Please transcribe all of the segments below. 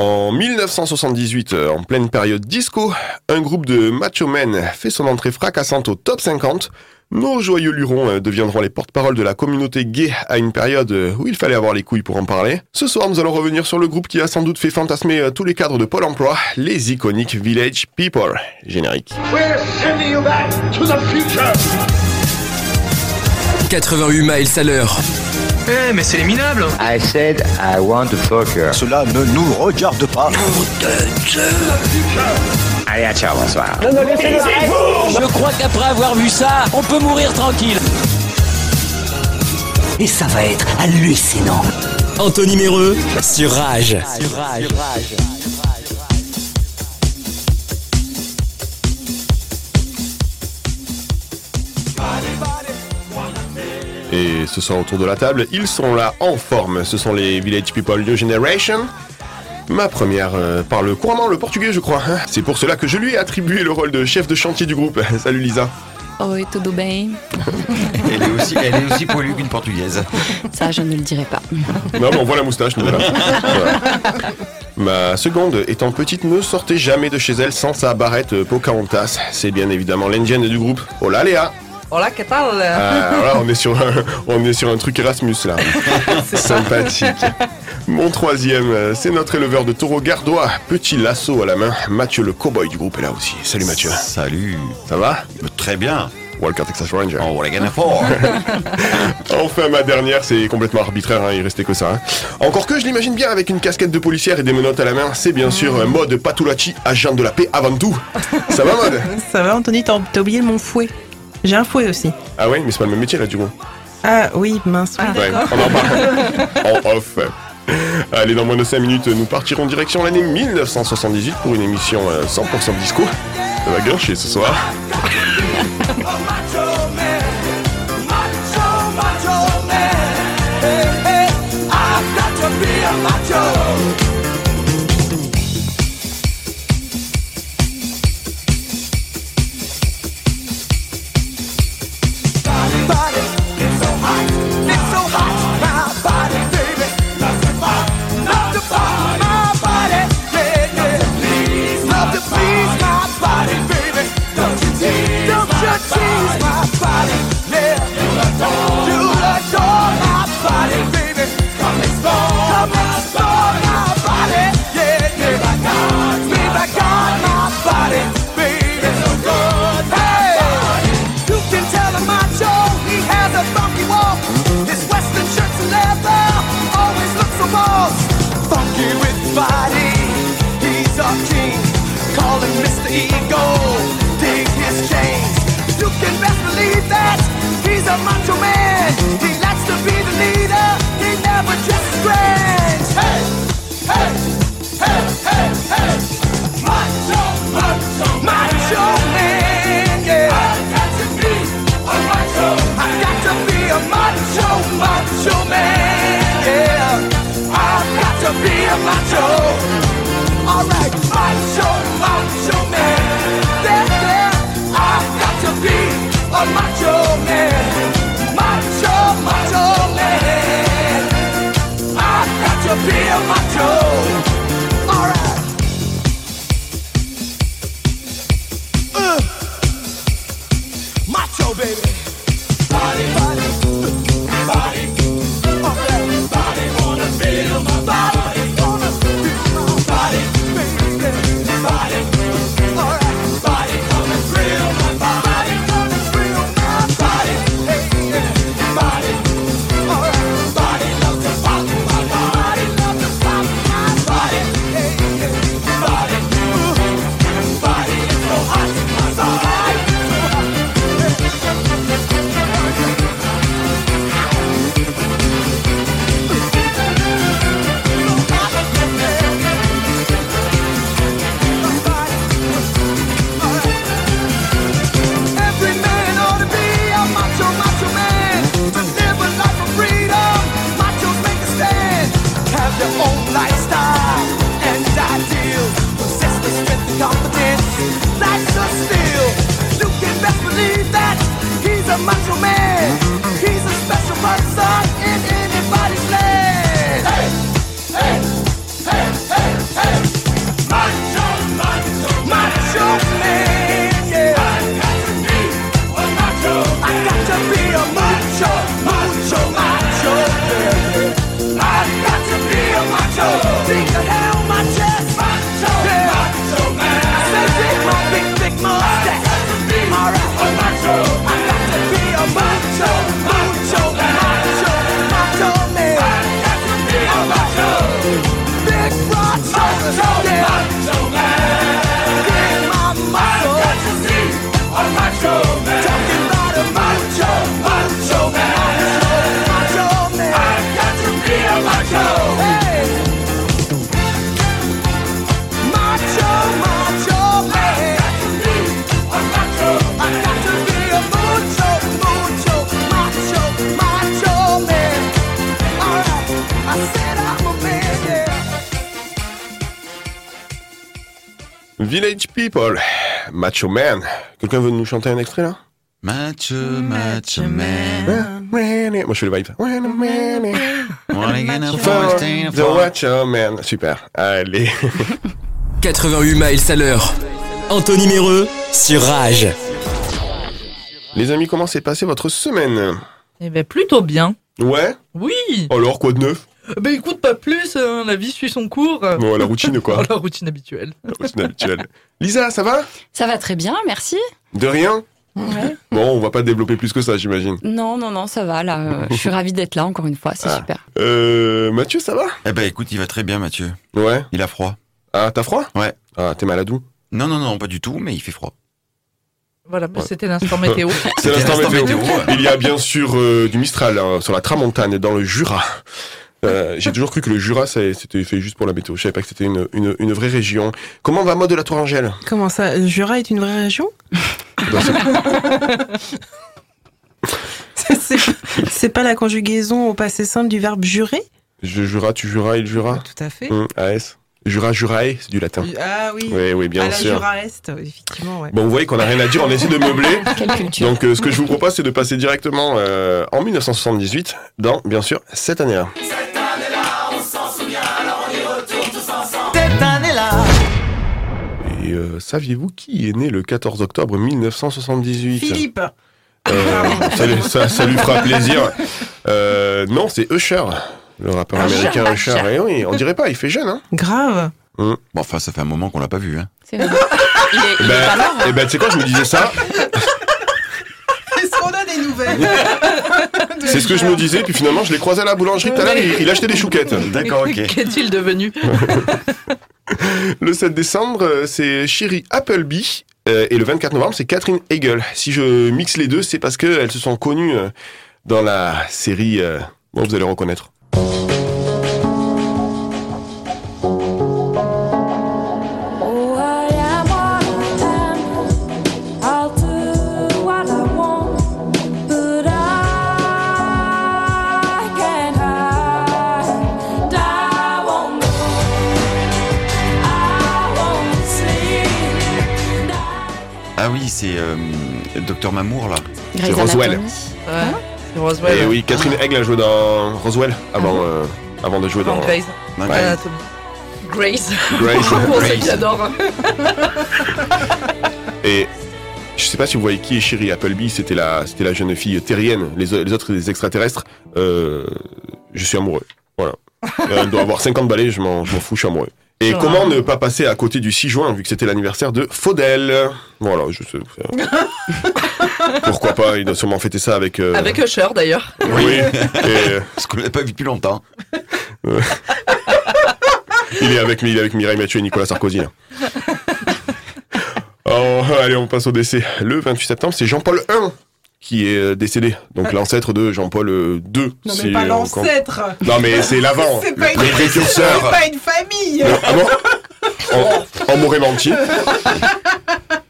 En 1978, euh, en pleine période disco, un groupe de macho men fait son entrée fracassante au top 50. Nos joyeux lurons euh, deviendront les porte-parole de la communauté gay à une période euh, où il fallait avoir les couilles pour en parler. Ce soir, nous allons revenir sur le groupe qui a sans doute fait fantasmer tous les cadres de Pôle emploi, les iconiques Village People. Générique. 88 miles à l'heure. Eh, mais c'est les minables I said I want to fuck her. Cela ne nous regarde pas. Allez, à ciao, bonsoir. Je crois qu'après avoir vu ça, on peut mourir tranquille. Et ça va être hallucinant. Anthony Méreux sur Rage. Et ce soir autour de la table, ils sont là en forme. Ce sont les Village People New Generation. Ma première euh, parle couramment le portugais, je crois. hein. C'est pour cela que je lui ai attribué le rôle de chef de chantier du groupe. Salut Lisa. Oi, tudo bem? Elle est aussi, elle est aussi poilue qu'une portugaise. Ça, je ne le dirai pas. Non, mais on voit la moustache, nous voilà. Voilà. Ma seconde, étant petite, ne sortait jamais de chez elle sans sa barrette Pocahontas. C'est bien évidemment l'indienne du groupe. Hola Léa Hola, ¿qué tal? Alors là, on est sur un, on est sur un truc Erasmus là. Sympathique. Mon troisième, euh, c'est notre éleveur de taureaux gardois, petit lasso à la main. Mathieu le cowboy du groupe est là aussi. Salut Mathieu. Salut. Ça va? Très bien. Walker Texas Ranger. Oh, what a gonna for. Enfin, ma dernière, c'est complètement arbitraire, hein, il restait que ça. hein. Encore que je l'imagine bien avec une casquette de policière et des menottes à la main. C'est bien sûr un mode Patulachi, agent de la paix avant tout. Ça va, mode Ça va, Anthony, t'as oublié mon fouet. J'ai un fouet aussi. Ah ouais, mais c'est pas le même métier là, du coup. Ah oui, mince. Ouais, on en parle en off. Allez, dans moins de 5 minutes, nous partirons direction l'année 1978 pour une émission euh, 100% disco. Ça va gâcher ce soir. Mr. Ego, dig his chains. You can best believe that he's a macho man. He likes to be the leader, he never dresses grand. Hey, hey, hey, hey, hey. Macho, macho, macho man, yeah. I got to be a macho. I got to be a macho, macho man, yeah. I've got to be a macho. Alright, macho, macho a macho man, macho, macho man. I've got to be a macho. Village People, Macho Man. Quelqu'un veut nous chanter un extrait là? Macho, macho man. Moi je fais le vibe. The. Macho Man. Super. Allez. 88 miles à l'heure. Anthony Méreux sur Rage. Les amis, comment s'est passée votre semaine? Eh ben plutôt bien. Ouais? Oui. Alors quoi de neuf? Ben écoute pas plus, hein, la vie suit son cours. Bon, la routine quoi. La routine habituelle. La routine habituelle. Lisa, ça va? Ça va très bien, merci. De rien? Ouais. Bon, on va pas développer plus que ça, j'imagine. Non, non, non, ça va. Là, euh, je suis ravie d'être là encore une fois. C'est Ah. super. Euh, Mathieu, ça va? Eh ben écoute, il va très bien Mathieu. Ouais. Il a froid. Ah, t'as froid? Ouais. Ah, t'es malade où? Non, non, non, pas du tout, mais il fait froid. Voilà, c'était l'instant météo. C'est l'instant l'instant météo. météo. Il y a bien sûr euh, du Mistral hein, sur la Tramontane, dans le Jura. Euh, J'ai toujours cru que le Jura, c'était fait juste pour la météo. Je savais pas que c'était une, une, une vraie région. Comment va mode de la Tourangelle Comment ça le Jura est une vraie région? C'est- pas la conjugaison au passé simple du verbe jurer? Je Jura, tu Jura, il Jura? Tout à fait. Hum, AS. Jura, Jurae, c'est du latin. Ah oui. Oui, oui, bien à la sûr. Jura Est, effectivement. Ouais. Bon, vous voyez qu'on n'a rien à dire, on essaie de meubler. Quelle culture. Donc, euh, ce que je vous propose, c'est de passer directement euh, en 1978, dans, bien sûr, cette année-là. Cette année-là. Et euh, saviez-vous qui est né le 14 octobre 1978 Philippe. Euh, ça, lui- ça- ça lui fera plaisir. Euh, non, c'est Usher, le rappeur américain Usher. Et oui, on dirait pas, il fait jeune, hein Grave. Bon, enfin, ça fait un moment qu'on l'a pas vu. Hein. C'est vrai. Il est, il est Ben, pas mort. hein. et ben, tu sais quoi, je me disais ça. Est-ce qu'on a des nouvelles C'est ce que je me disais, puis finalement, je l'ai croisé à la boulangerie tout à l'heure, il, il achetait des chouquettes. D'accord, ok. Qu'est-il devenu Le 7 décembre, c'est Sherry Appleby. euh, et le 24 novembre, c'est Catherine Hegel. Si je mixe les deux, c'est parce qu'elles se sont connues euh, dans la série. euh, bon, vous allez reconnaître. Docteur Mamour là. C'est Roswell. Anatomy. Ouais. C'est Roswell. Et oui, Catherine Hegel a joué dans Roswell avant, euh, avant de jouer Dans Ouais. Anatomy. Grace. Grace. Pour ceux Grace. qui adorent. Et je sais pas si vous voyez qui est Sherry Appleby, c'était la, c'était la jeune fille terrienne, les, les autres des extraterrestres. Euh, je suis amoureux. Voilà. Euh, Elle doit avoir 50 balais, je m'en, je m'en fous, je suis amoureux. Et Ah. comment ne pas passer à côté du 6 juin, vu que c'était l'anniversaire de Faudel? Voilà, je sais. Pourquoi pas, il doit sûrement fêter ça avec... euh, Avec Usher d'ailleurs. Oui, et Parce qu'on l'a pas vu depuis longtemps. il, est avec, il est avec Mireille Mathieu et Nicolas Sarkozy. Là. Oh, allez, on passe au décès. Le 28 septembre, c'est Jean-Paul I qui est euh, décédé. Donc l'ancêtre de Jean-Paul euh, II. Non, si mais pas compte. l'ancêtre. Non, mais c'est l'avant. C'est pas, le, une... précurseur. c'est pas une famille. Le- ah bon en, en Morée menti,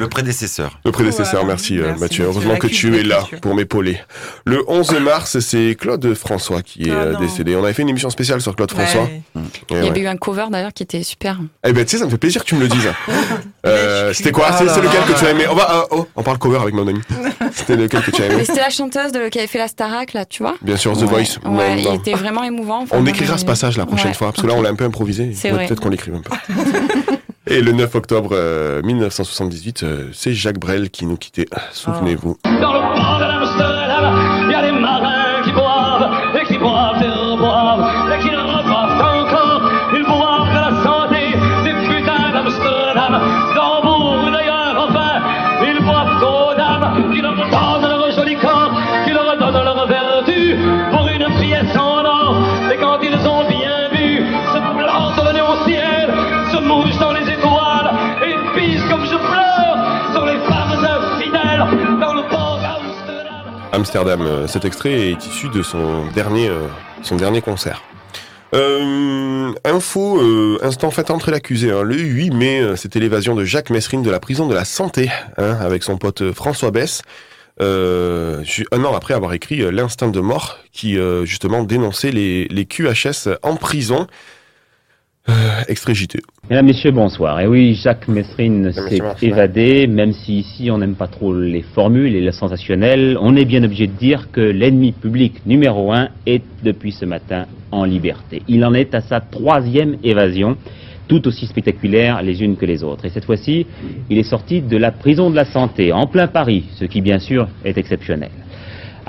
le prédécesseur. le prédécesseur, Voilà. merci, euh, Merci, Mathieu. Mathieu. Heureusement que tu es là pour m'épauler. Le 11 mars, c'est Claude François qui est Ah euh, non. décédé. On avait fait une émission spéciale sur Claude François. Ouais. Et Il y ouais. avait eu un cover d'ailleurs qui était super. Eh ben, tu sais, ça me fait plaisir que tu me le dises. Euh, C'était quoi? C'est lequel que tu as aimé? On va, euh, oh, on parle cover avec mon ami. C'était lequel que tu as Mais aimé c'était la chanteuse de, qui avait fait la Starac là, tu vois? Bien sûr, The Ouais, Voice. Ouais, Non, il non. était vraiment émouvant. Enfin, On écrira ce passage la prochaine fois, parce que là, on l'a un peu improvisé. Peut-être qu'on l'écrive un peu. Et le 9 octobre euh, 1978, euh, c'est Jacques Brel qui nous quittait. Souvenez-vous. Dans Amsterdam. Euh, Cet extrait est issu de son dernier, euh, son dernier concert. Euh, info, euh, instant fait entrer l'accusé. hein. Le 8 mai, c'était l'évasion de Jacques Messrine de la prison de la Santé, hein, avec son pote François Bess. Un an après avoir écrit L'instinct de mort, qui justement dénonçait les, les QHS en prison. Euh, extrait JT. Mesdames, Messieurs, bonsoir. Et oui, Jacques Messrine s'est évadé, même si ici on n'aime pas trop les formules et le sensationnel, on est bien obligé de dire que l'ennemi public numéro un est depuis ce matin en liberté. Il en est à sa troisième évasion, tout aussi spectaculaire les unes que les autres. Et cette fois-ci, il est sorti de la prison de la santé, en plein Paris, ce qui bien sûr est exceptionnel.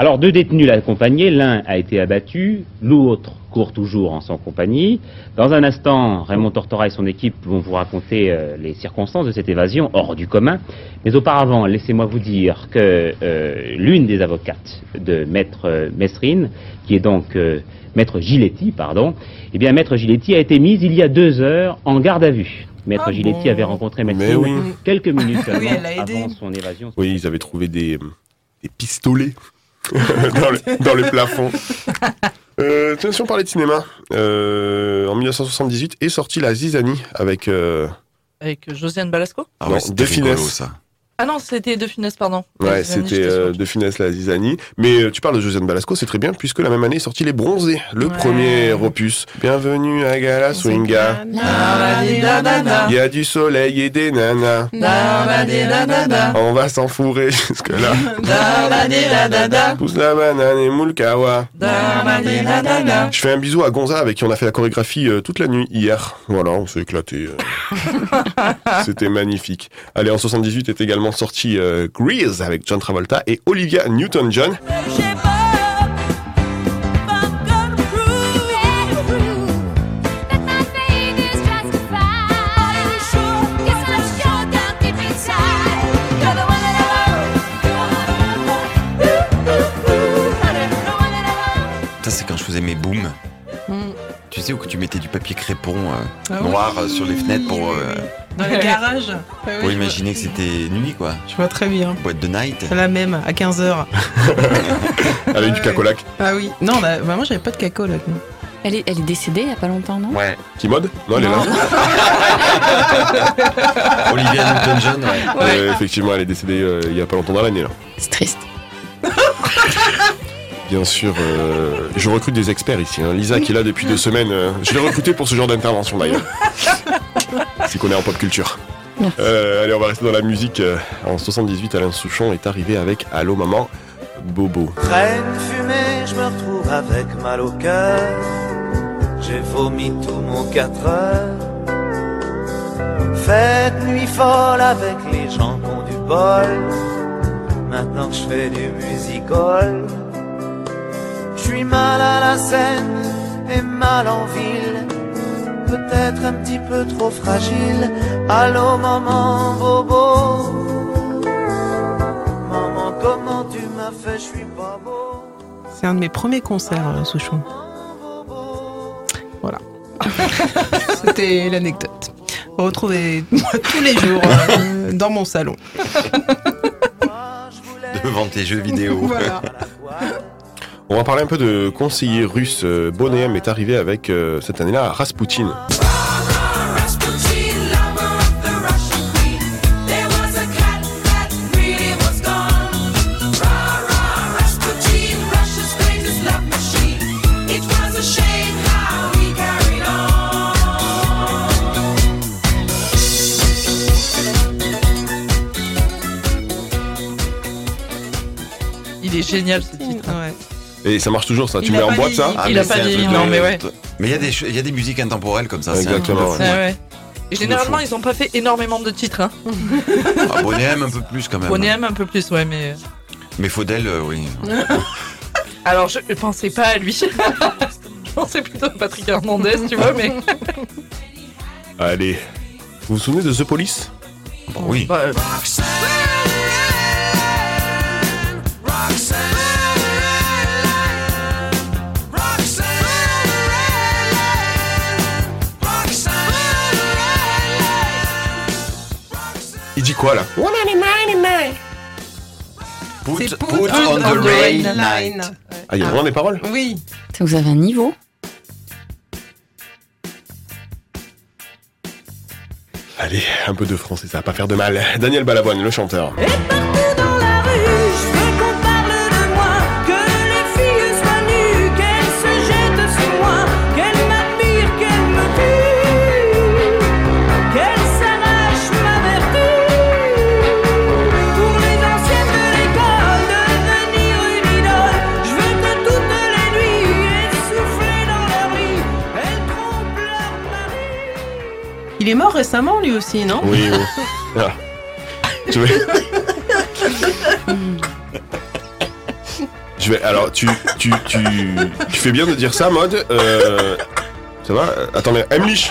Alors deux détenus l'accompagnaient, l'un a été abattu, l'autre court toujours en son compagnie. Dans un instant, Raymond Tortora et son équipe vont vous raconter euh, les circonstances de cette évasion hors du commun. Mais auparavant, laissez-moi vous dire que euh, l'une des avocates de Maître euh, Messrine, qui est donc euh, Maître Giletti, pardon, eh bien Maître Giletti a été mise il y a deux heures en garde à vue. Maître Ah Giletti bon avait rencontré Messrine oui. quelques minutes Oui, avant son évasion. Oui, ils avaient trouvé des, des pistolets dans, le, dans le plafond. Euh, tiens, si on parlait de cinéma, euh, en 1978 est sortie La Zizanie avec Euh, Avec Josiane Balasco? Ah Non, ouais, c'était de rigolo, finesse. ça. Ah non, c'était De Funès, pardon. Ouais, c'était euh, de finesse la Zizanie. Mais euh, tu parles de Josiane Balasco, c'est très bien, puisque la même année est sorti Les Bronzés, le Ouais. premier opus. Bienvenue à Gala Swinga. Il y a du soleil et des nanas. On va s'enfourrer jusque-là. Pousse la banane et moule kawa. Je fais un bisou à Gonza avec qui on a fait la chorégraphie euh, toute la nuit hier. Voilà, on s'est éclaté. euh. C'était magnifique. Allez, en 78 est également sorti euh, Grease avec John Travolta et Olivia Newton-John. Où que tu mettais du papier crépon euh, Ah noir oui. euh, sur les fenêtres pour, euh, Dans les garages. Ah oui, pour imaginer que c'était nuit, quoi. Je vois très bien. Boîte de night. C'est la même, à 15h. Avec du cacolac. Ah oui. Non, bah, bah, moi j'avais pas de caco là. Elle est, elle est décédée il y a pas longtemps, non? Ouais. Qui mode Non, elle est là. Olivia Newton-John, ouais. Euh, effectivement, elle est décédée euh, il y a pas longtemps dans l'année. là. C'est triste. Bien sûr, euh, je recrute des experts ici. hein. Lisa qui est là depuis deux semaines. euh, je l'ai recruté pour ce genre d'intervention d'ailleurs. C'est qu'on est en pop culture. Euh, allez, on va rester dans la musique. Euh, En 78, Alain Souchon est arrivé avec Allô maman, Bobo. Traîne fumée, je me retrouve avec mal au cœur. J'ai vomi tout mon 4 heures. Fête nuit folle avec les gens qui ont du bol. Maintenant que je fais du musical. Je suis mal à la scène et mal en ville. Peut-être un petit peu trop fragile. Allô maman, bobo. Maman, comment tu m'as fait, je suis pas beau. C'est un de mes premiers concerts, euh, Souchon. Voilà. C'était l'anecdote. Retrouvez-moi tous les jours euh, dans mon salon. Devant tes jeux vidéo. Voilà. On va parler un peu de conseiller russe. Euh, Bonhomme est arrivé avec euh, cette année-là Rasputin. Il est génial ce titre. Et ça marche toujours ça. Tu mets en boîte ça vieilli. Il a mais pas truc non, mais ouais. Mais il y, a des il y a des musiques intemporelles comme ça. c'est un Exactement, truc de ouais. fou. Ouais, ouais. Et généralement, ils ont pas fait énormément de titres. Hein. Ah, un peu plus quand même. Bonhomme un peu plus, ouais, mais. Mais Faudel, euh, oui. Alors, je je pensais pas à lui. je pensais plutôt à Patrick Hernandez, tu vois, mais. Allez. Vous vous souvenez de The Police? Bon, oui. Bah, euh, Il dit quoi là Put, put on the rail line. Ah, il y a vraiment des paroles? Oui. Vous avez un niveau? Allez, un peu de français, ça va pas faire de mal. Daniel Balavoine, le chanteur. Récemment lui aussi, non Oui, oui. Ah. Je vais... Je vais... Alors, tu, tu, tu, tu fais bien de dire ça, mode. Euh... Ça va Euh, Attendez, Emlich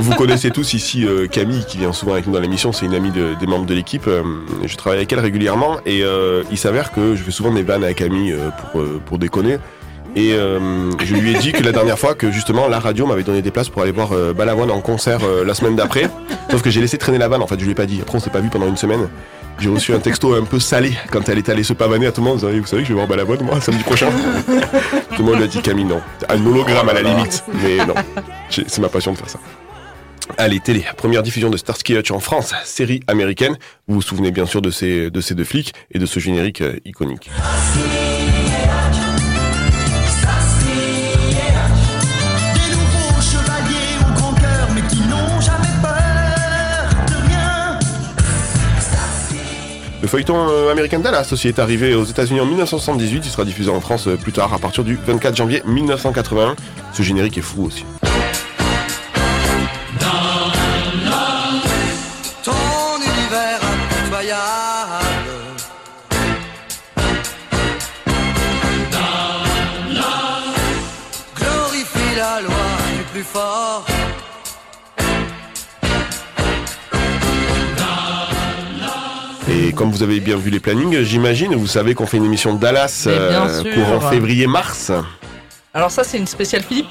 Vous connaissez tous ici euh, Camille qui vient souvent avec nous dans l'émission, c'est une amie de- des membres de l'équipe. Euh, je travaille avec elle régulièrement et il s'avère que je fais souvent des vannes à Camille pour, pour déconner. Et euh, je lui ai dit que la dernière fois que justement la radio m'avait donné des places pour aller voir euh, Balavoine en concert euh, la semaine d'après. Sauf que j'ai laissé traîner la vanne en fait, je lui ai pas dit. Après on s'est pas vu pendant une semaine. J'ai reçu un texto un peu salé quand elle est allée se pavaner à tout le monde. Vous savez, vous savez que je vais voir Balavoine moi samedi prochain. tout le monde lui a dit Camille non. Un hologramme à la limite. Mais non. C'est ma passion de faire ça. Allez, télé, première diffusion de Starsky Hutch en France, série américaine. Vous vous souvenez bien sûr de ces, de ces deux flics et de ce générique euh, iconique. Le feuilleton euh, américain Dallas aussi est arrivé aux États-Unis en 1978. Il sera diffusé en France euh, plus tard, à partir du 24 janvier 1981. Ce générique est fou aussi. Et comme vous avez bien vu les plannings, j'imagine, vous savez qu'on fait une émission de Dallas euh, courant février-mars. Alors ça, c'est une spéciale Philippe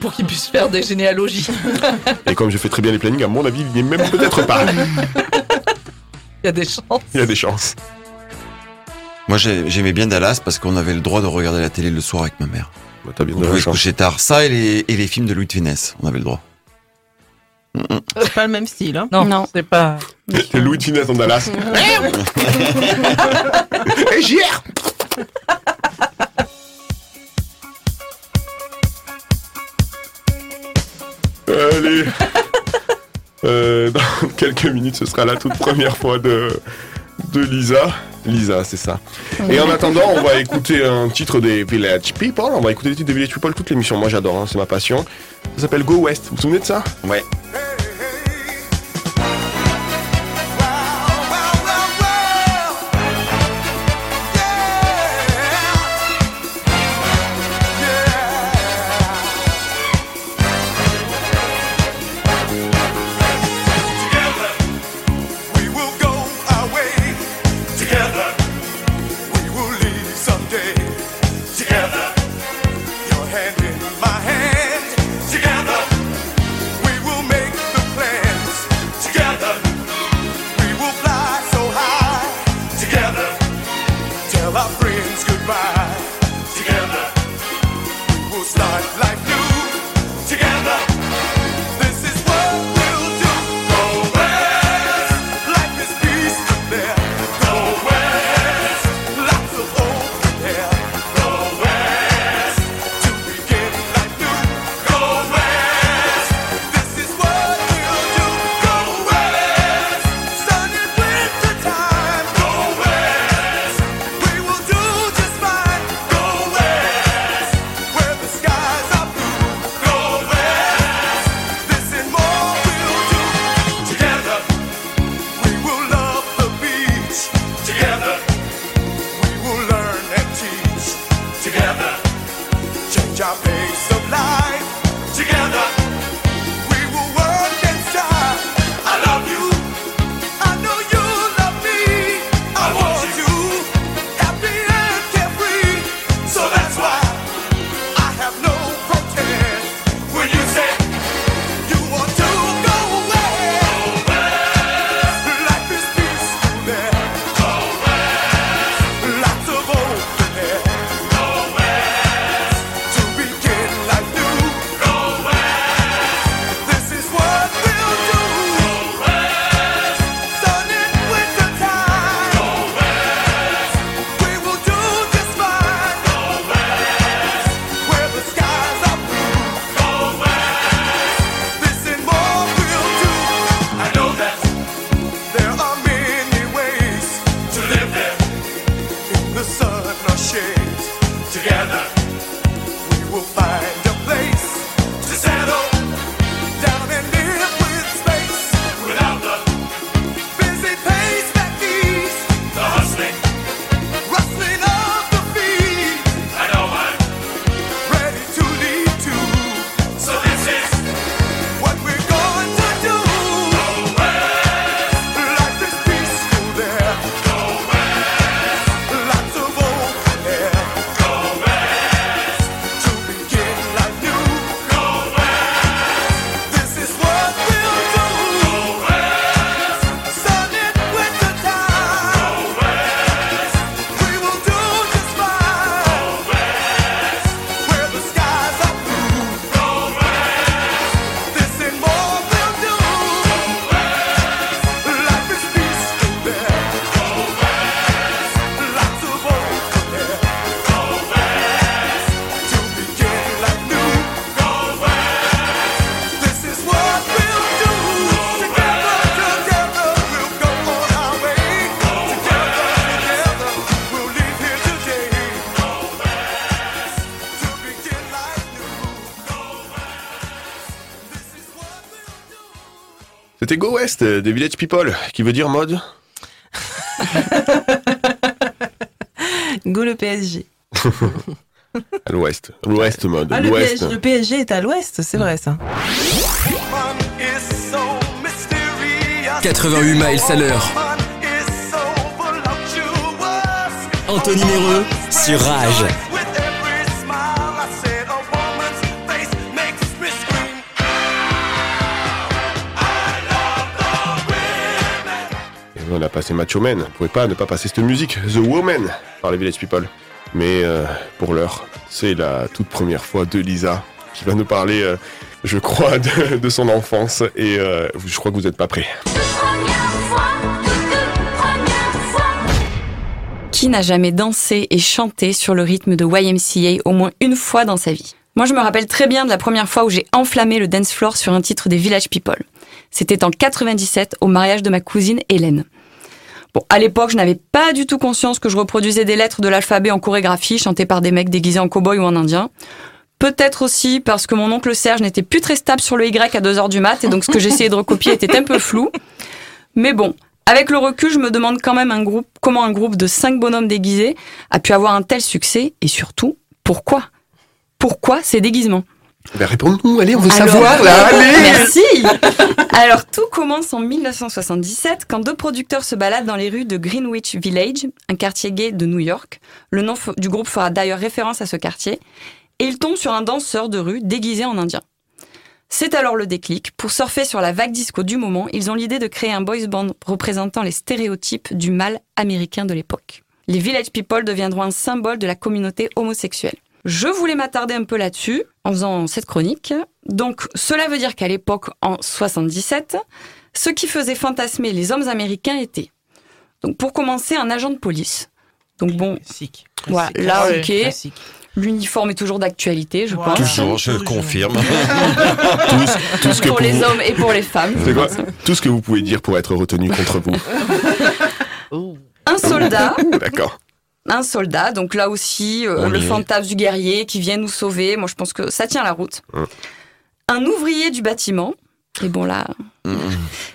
pour qu'il puisse faire des généalogies. Et comme je fais très bien les plannings, à mon avis, il n'y est même peut-être pas. Il y a des chances. Il y a des chances. Moi, j'ai- j'aimais bien Dallas parce qu'on avait le droit de regarder la télé le soir avec ma mère. Bah, T'as bien On pouvait se coucher tard. Ça et les, et les films de Louis de Funès, on avait le droit. C'est pas le même style. Hein. Non, Non. c'est pas. C'est Louis de en Dallas. Et JR Allez Euh, Dans quelques minutes, ce sera la toute première fois de, de Lisa. Lisa, c'est ça. Et en attendant, on va écouter un titre des Village People. On va écouter les titres des Village People toute l'émission. Moi, j'adore, hein, c'est ma passion. Ça s'appelle Go West. Vous vous souvenez de ça? Ouais. Des Village People, qui veut dire mode. Go le PSG. À l'ouest. L'ouest mode. Ah, le, L'ouest. PSG, le PSG est à l'ouest, c'est vrai ça. Fun is so mysterious. 88 miles à l'heure. Anthony Méreux sur Rage. Passé Macho Man. On pouvait pas ne pas passer cette musique. The Woman par les Village People. Mais euh, pour l'heure, c'est la toute première fois de Lisa qui va nous parler, euh, je crois, de, de son enfance. Et euh, je crois que vous n'êtes pas prêts. Qui n'a jamais dansé et chanté sur le rythme de YMCA au moins une fois dans sa vie? Moi, je me rappelle très bien de la première fois où j'ai enflammé le dance floor sur un titre des Village People. C'était en 97 au mariage de ma cousine Hélène. Bon, à l'époque, je n'avais pas du tout conscience que je reproduisais des lettres de l'alphabet en chorégraphie chantées par des mecs déguisés en cow-boy ou en indien. Peut-être aussi parce que mon oncle Serge n'était plus très stable sur le Y à 2h du mat et donc ce que j'essayais de recopier était un peu flou. Mais bon, avec le recul, je me demande quand même un groupe, comment un groupe de cinq bonhommes déguisés a pu avoir un tel succès et surtout, pourquoi? Pourquoi ces déguisements? Ben, réponds-nous, allez, on veut Alors- savoir là, allez Merci Alors tout commence en 1977 quand deux producteurs se baladent dans les rues de Greenwich Village, un quartier gay de New York. Le nom du groupe fera d'ailleurs référence à ce quartier. Et ils tombent sur un danseur de rue déguisé en indien. C'est alors le déclic. Pour surfer sur la vague disco du moment, ils ont l'idée de créer un boys band représentant les stéréotypes du mâle américain de l'époque. Les Village People deviendront un symbole de la communauté homosexuelle. Je voulais m'attarder un peu là-dessus en faisant cette chronique. Donc, cela veut dire qu'à l'époque, en 77, ce qui faisait fantasmer les hommes américains était, donc pour commencer, un agent de police. Donc bon, Classique. voilà, Classique. là, ok. classique. L'uniforme est toujours d'actualité, je pense. Toujours, je Toujours. confirme. tout, ce- tout ce que Pour pour les vous- hommes et pour les femmes. C'est quoi Tout ce que vous pouvez dire pour être retenu contre vous. Un soldat, D'accord. Un soldat, donc là aussi, euh, le fantasme du guerrier qui vient nous sauver. Moi, je pense que ça tient la route. Hum. Un ouvrier du bâtiment. Et bon, là, Bah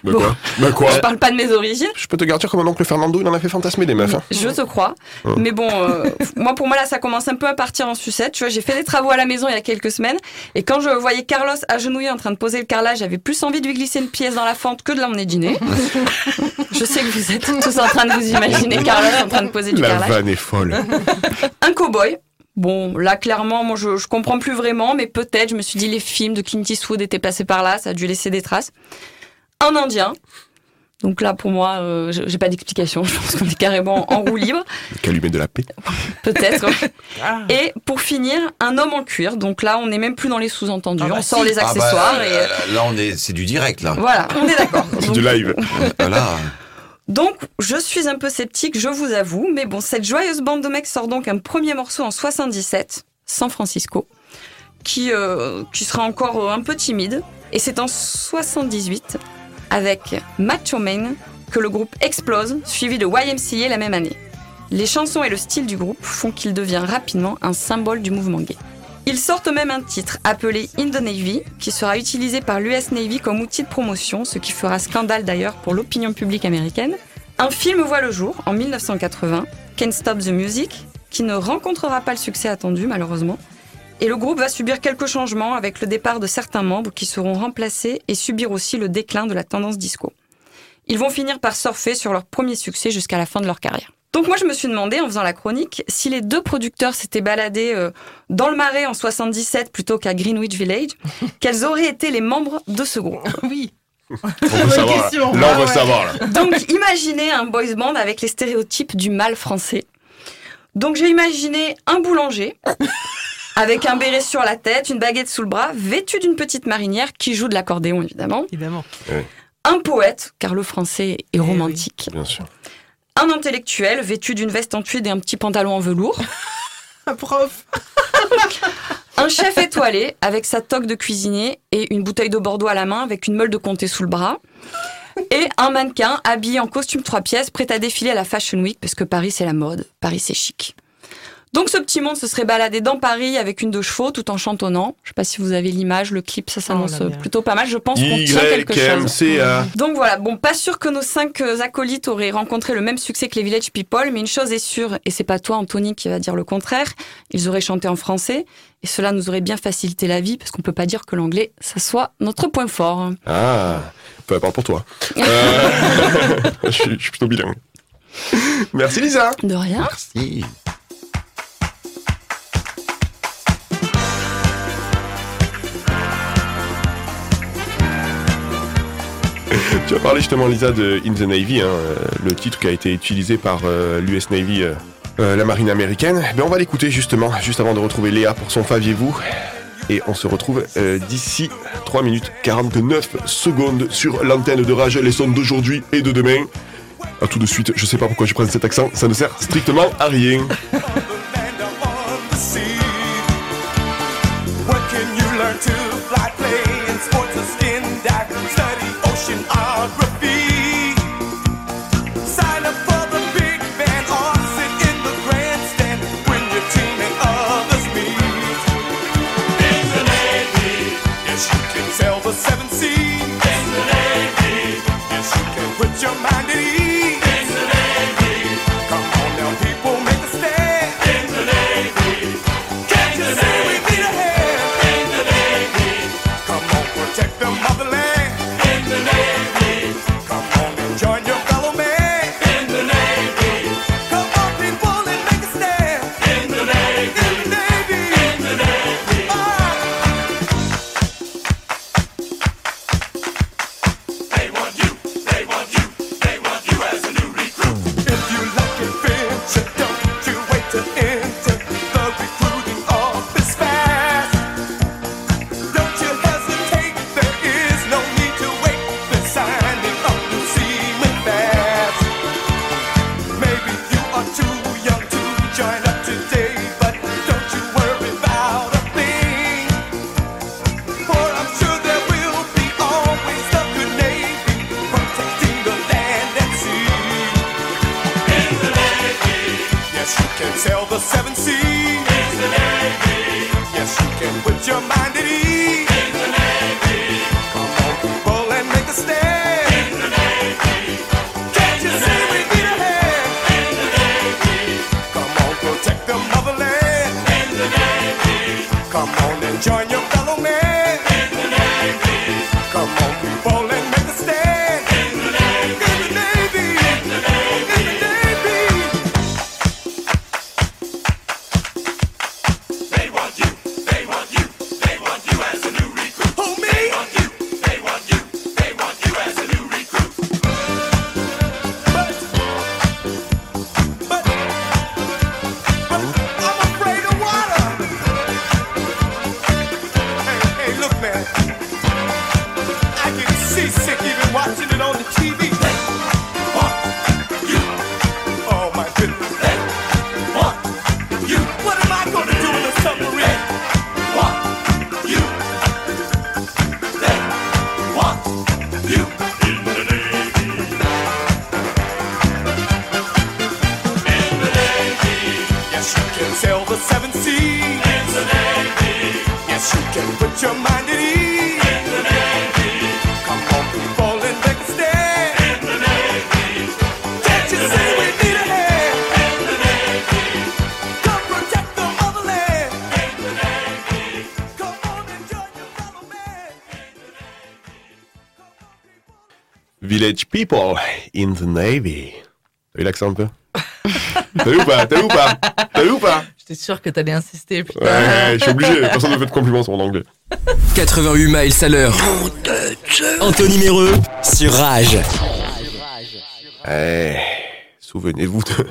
Bon. quoi Bah quoi je parle pas de mes origines. Je peux te garantir que mon oncle Fernando, il en a fait fantasmer des meufs. hein. Je te crois. Mais bon, euh, moi, pour moi, là, ça commence un peu à partir en sucette. Tu vois, j'ai fait des travaux à la maison il y a quelques semaines. Et quand je voyais Carlos agenouillé en train de poser le carrelage, j'avais plus envie de lui glisser une pièce dans la fente que de l'emmener dîner. je sais que vous êtes tous en train de vous imaginer Carlos en train de poser du La carrelage. vanne est folle. Un cow-boy. Bon, là, clairement, moi, je, je comprends plus vraiment, mais peut-être, je me suis dit, les films de Clint Eastwood étaient passés par là, ça a dû laisser des traces. Un Indien. Donc là, pour moi, euh, j'ai pas d'explication. Je pense qu'on est carrément en roue libre. Calumet de la paix. Peut-être. Ah. Et pour finir, un homme en cuir. Donc là, on n'est même plus dans les sous-entendus. Ah bah on sort si. les Ah bah, accessoires et euh, Là, on est, c'est du direct, là. voilà, on est d'accord. C'est du live. Voilà. Donc, je suis un peu sceptique, je vous avoue. Mais bon, cette joyeuse bande de mecs sort donc un premier morceau en 77, San Francisco, qui, euh, sera encore euh, un peu timide. Et c'est en 78, avec Macho Man, que le groupe explose, suivi de YMCA la même année. Les chansons et le style du groupe font qu'il devient rapidement un symbole du mouvement gay. Ils sortent même un titre appelé In the Navy, qui sera utilisé par l'US Navy comme outil de promotion, ce qui fera scandale d'ailleurs pour l'opinion publique américaine. Un film voit le jour en 1980, Can't Stop the Music, qui ne rencontrera pas le succès attendu malheureusement. Et le groupe va subir quelques changements avec le départ de certains membres qui seront remplacés et subir aussi le déclin de la tendance disco. Ils vont finir par surfer sur leur premier succès jusqu'à la fin de leur carrière. Donc moi je me suis demandé en faisant la chronique si les deux producteurs s'étaient baladés euh, dans le marais en 77 plutôt qu'à Greenwich Village, quels auraient été les membres de ce groupe? Oui. On veut savoir. question. Là, on Ah veut ouais. savoir. Là. Donc imaginez un boys band avec les stéréotypes du mâle français. Donc j'ai imaginé un boulanger avec un béret sur la tête, une baguette sous le bras, vêtu d'une petite marinière qui joue de l'accordéon évidemment. Évidemment. Un poète, car le français Eh est romantique. Bien sûr. Un intellectuel vêtu d'une veste en tweed et un petit pantalon en velours. Un prof. Un chef étoilé avec sa toque de cuisinier et une bouteille de Bordeaux à la main avec une meule de comté sous le bras. Et un mannequin habillé en costume trois pièces prêt à défiler à la Fashion Week parce que Paris c'est la mode, Paris c'est chic. Donc ce petit monde se serait baladé dans Paris avec une de chevaux tout en chantonnant. Je sais pas si vous avez l'image, le clip, ça s'annonce Oh, bien. plutôt pas mal. Je pense qu'on tient quelque chose. Y-M-C-A. Donc voilà, bon, pas sûr que nos cinq acolytes auraient rencontré le même succès que les Village People, mais une chose est sûre, et c'est pas toi, Anthony, qui va dire le contraire, ils auraient chanté en français, et cela nous aurait bien facilité la vie, parce qu'on peut pas dire que l'anglais, ça soit notre point fort. Ah, peu importe pour toi. Euh, je, suis, je suis plutôt bilingue. Merci Lisa. De rien. Merci. Tu as parlé justement Lisa de In the Navy, hein, euh, le titre qui a été utilisé par l'US Navy, euh, euh, la marine américaine. Ben, on va l'écouter justement, juste avant de retrouver Léa pour son Faviez-vous. Et on se retrouve euh, d'ici 3 minutes 49 secondes sur l'antenne de Rage, les sons d'aujourd'hui et de demain. A tout de suite, je sais pas pourquoi je prends cet accent, ça ne sert strictement à rien. To fly, your mind man. Village People in the Navy. T'as eu l'accent un peu T'as vu ou pas? T'as vu ou pas? T'as vu ou pas? J'étais sûr que t'allais insister, putain. Ouais, je suis obligé. Personne ne fait de compliments sur mon anglais. 88 miles à l'heure. Anthony Méreux sur Rage. Eh, souvenez-vous de-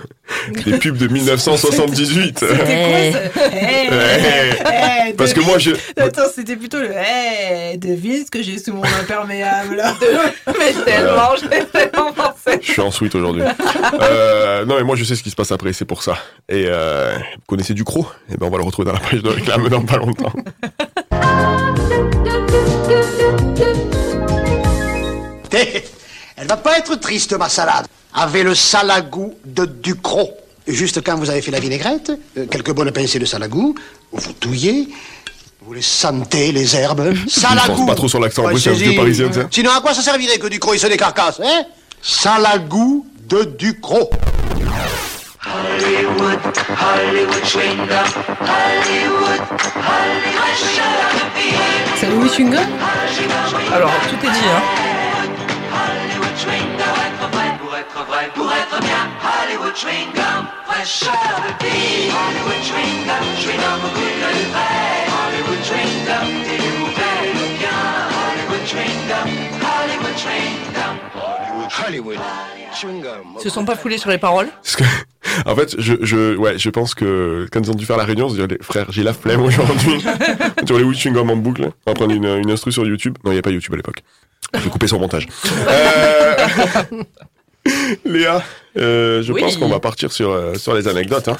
des pubs de 1978. C'était quoi ça Eh, Eh, eh, Parce que moi, je... Attends, c'était plutôt le Eh, devine ce que j'ai sous mon imperméable. Mais tellement, j'ai tellement pensé. Je suis en suite aujourd'hui. Euh, non, mais moi, je sais ce qui se passe après, c'est pour ça. Et euh, vous connaissez Ducrot? Eh ben, on va le retrouver dans la page de réclame dans pas longtemps. Elle va pas être triste, ma salade. Avez le salagou de Ducrot. Juste quand vous avez fait la vinaigrette, euh, quelques bonnes pincées de salagou, vous touillez, vous les sentez, les herbes. Salagou pas trop sur l'accent, en plus, c'est un Pensez-y. vieux parisien. Sinon, à quoi ça servirait que Ducrot, il se des carcasses, hein? Salagou de Ducrot. Hollywood, Hollywood. C'est Louis Chewing-Gum Alors, tout est dit, hein. Hollywood chewing-gum. Pour être vrai, pour être vrai, pour être bien. Hollywood chewing-gum. Fraîcheur de vie. Hollywood chewing-gum. Chewing-gum beaucoup de vrai. Hollywood chewing-gum. Il vous fait le bien. Hollywood chewing-gum. Hollywood chewing-gum. Hollywood chewing-gum. Ils se sont pas foulés sur les paroles. Parce que, en fait, je, je, ouais, je pense que quand ils ont dû faire la réunion, ils se disaient, frère, j'ai la flemme aujourd'hui. sur les chewing gum en boucle. On va prendre une, une instru sur YouTube. Non, il n'y avait pas YouTube à l'époque. J'ai coupé son montage. Euh, Léa, euh, je Oui. pense qu'on va partir sur, euh, sur les anecdotes. Hein.